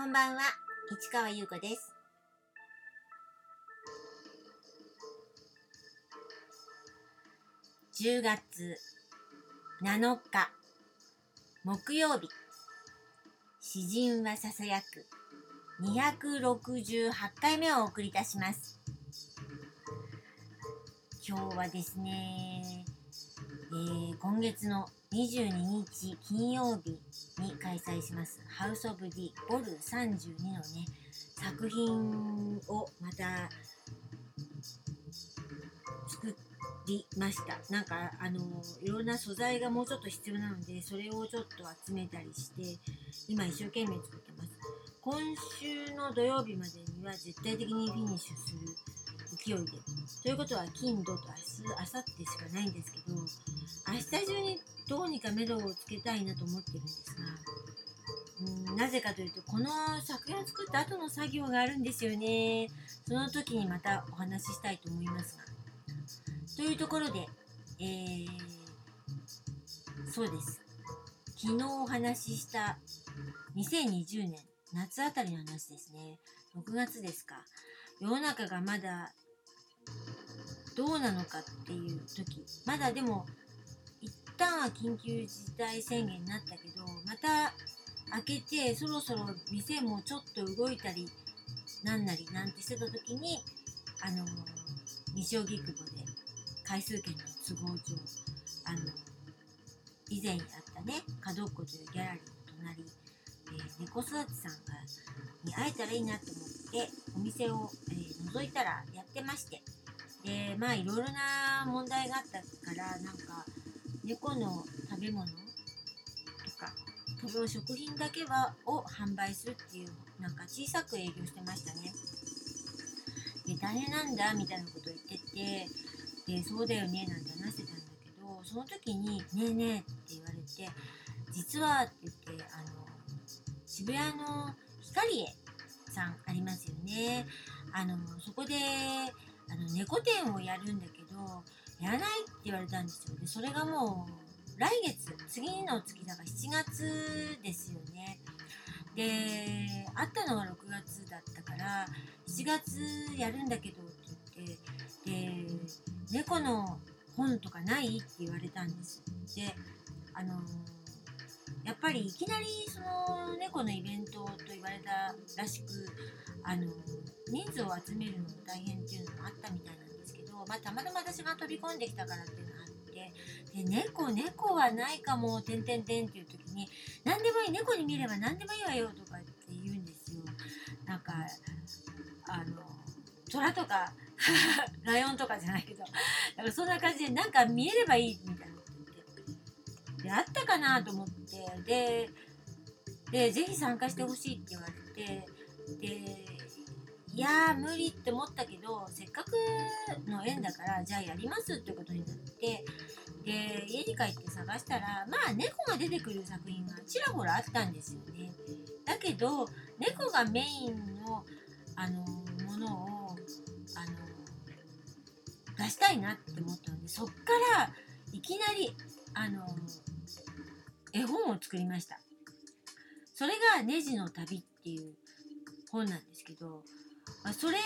こんばんは、市川優子です。10月7日木曜日。詩人はささやく。268回目をお送りいたします。今日はですね、えー今月の22日金曜日に開催しますハウス・オブ・ディ・ボル32のね作品をまた作りました。なんかあのいろんな素材がもうちょっと必要なのでそれをちょっと集めたりして今一生懸命作ってます。今週の土曜日までには絶対的にフィニッシュする勢いでということは金土と明日明後日しかないんですけど明日中にどうにか目処をつけたいなと思ってるんですがうんなぜかというとこの作品を作った後の作業があるんですよね。その時にまたお話ししたいと思いますが。というところで、えー、そうです。昨日お話しした2020年夏あたりの話ですね。6月ですか。世の中がまだどうなのかっていう時まだでも一旦は緊急事態宣言になったけどまた開けてそろそろ店もちょっと動いたりなんなりなんてしてた時にあの西荻窪で回数券の都合上あの以前にあったね角っこというギャラリーの隣、え猫育ちさんがに会えたらいいなと思ってお店を、えー覗いたらやってまして。でまあいろいろな問題があったからなんか猫の食べ物とか食べ物食品だけはを販売するっていうなんか小さく営業してましたね。で大変なんだみたいなことを言っててでそうだよねなんて話してたんだけどその時に「ねえねえ」って言われて「実は」って言ってあの渋谷の光栄さんありますよね。あのそこであの猫店をやるんだけどやらないって言われたんですよ。でそれがもう来月次の月だから7月ですよね。で会ったのが6月だったから7月やるんだけどって言ってで猫の本とかないって言われたんですであのやっぱりいきなりその猫のイベントと言われたらしくあの人数を集めるのも大変っていうのもあったみたいなんですけど、まあ、たまたま私が飛び込んできたからっていうのがあってで猫猫はないかもてんてんてんっていう時に何でもいい猫に見れば何でもいいわよとかって言うんですよ。なんかあの虎とか ライオンとかじゃないけどだかそんな感じでなんか見えればいいみたいな。であったかなと思って。ででぜひ参加してほしいって言われて。でいやー無理って思ったけどせっかくの縁だからじゃあやりますってことになって。で家に帰って探したらまあ猫が出てくる作品がちらほらあったんですよね。だけど猫がメインのあのものをあの出したいなって思ったのでそっからいきなりあの絵本を作りました。それが「ネジの旅」っていう本なんですけどまあそれが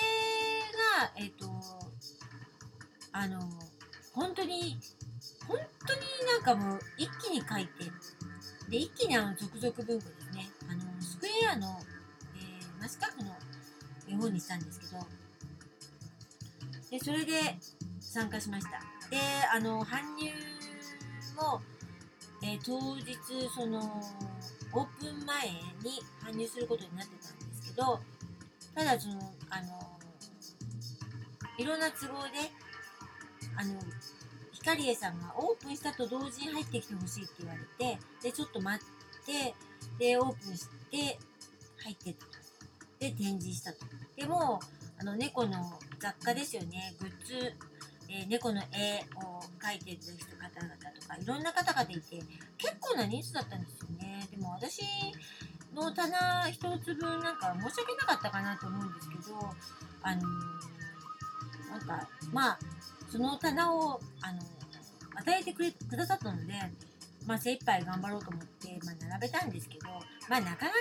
えっ、とあの本当に本当になんかもう一気に書いてで一気にあの続々文庫ですね。あのスクエアの、えー、マスカフの絵本にしたんですけどでそれで参加しました。であの搬入も、ー当日そのオープン前に搬入することになってたんですけどただそのあのいろんな都合であの光栄さんがオープンしたと同時に入ってきてほしいって言われてでちょっと待ってでオープンして入ってた。で展示したと。でもあの猫の雑貨ですよね。グッズ、えー猫の絵を描いてる人方々とかいろんな方々いて結構な人数だったんですよね。でも私の棚一つ分なんか申し訳なかったかなと思うんですけどあのーなんかまあその棚をあの与えてくれくださったので、まあ、精一杯頑張ろうと思って、まあ、並べたんですけど、まあ、なかなかね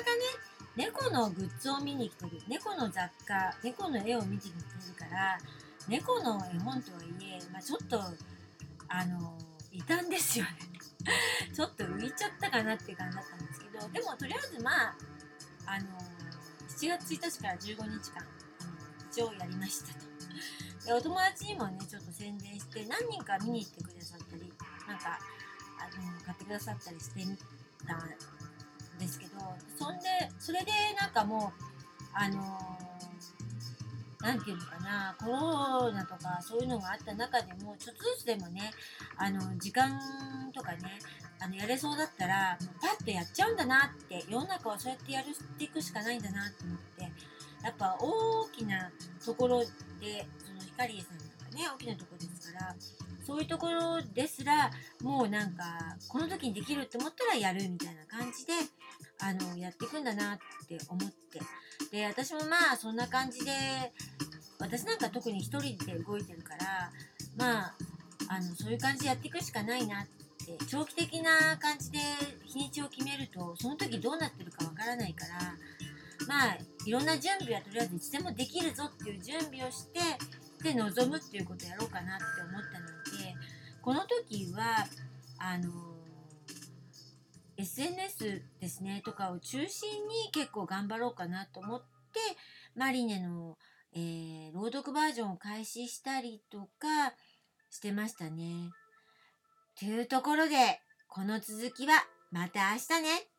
猫のグッズを見に来てる猫の雑貨猫の絵を見てきてるから猫の絵本とはいえ、まあ、ちょっとあの異端ですよね ちょっと浮いちゃったかなって感じだったんですけどでもとりあえずまああの7月1日から15日間一応やりましたと。でお友達にもねちょっと宣伝して何人か見に行ってくださったりなんかあの買ってくださったりしてみたんですけどそんでそれでなんかもうあの何て言うのかなコロナとかそういうのがあった中でもちょっとずつでもねあの時間とかねあのやれそうだったらもうパッとやっちゃうんだなって世の中はそうやってやるっていくしかないんだなと思ってやっぱ大きなところでその光栄さんなんかね大きなとこですからそういうところですらもうなんかこの時にできるって思ったらやるみたいな感じであのやっていくんだなって思って。で私もまあそんな感じで私なんか特に一人で動いてるからまああのそういう感じでやっていくしかないなって長期的な感じで日にちを決めるとその時どうなってるかわからないからまあいろんな準備はとりあえずいつでもできるぞっていう準備をしてで臨むっていうことをやろうかなって思ったのでこの時はあの SNS ですねとかを中心に結構頑張ろうかなと思ってマリネの、えー、朗読バージョンを開始したりとかしてましたね。というところでこの続きはまた明日ね。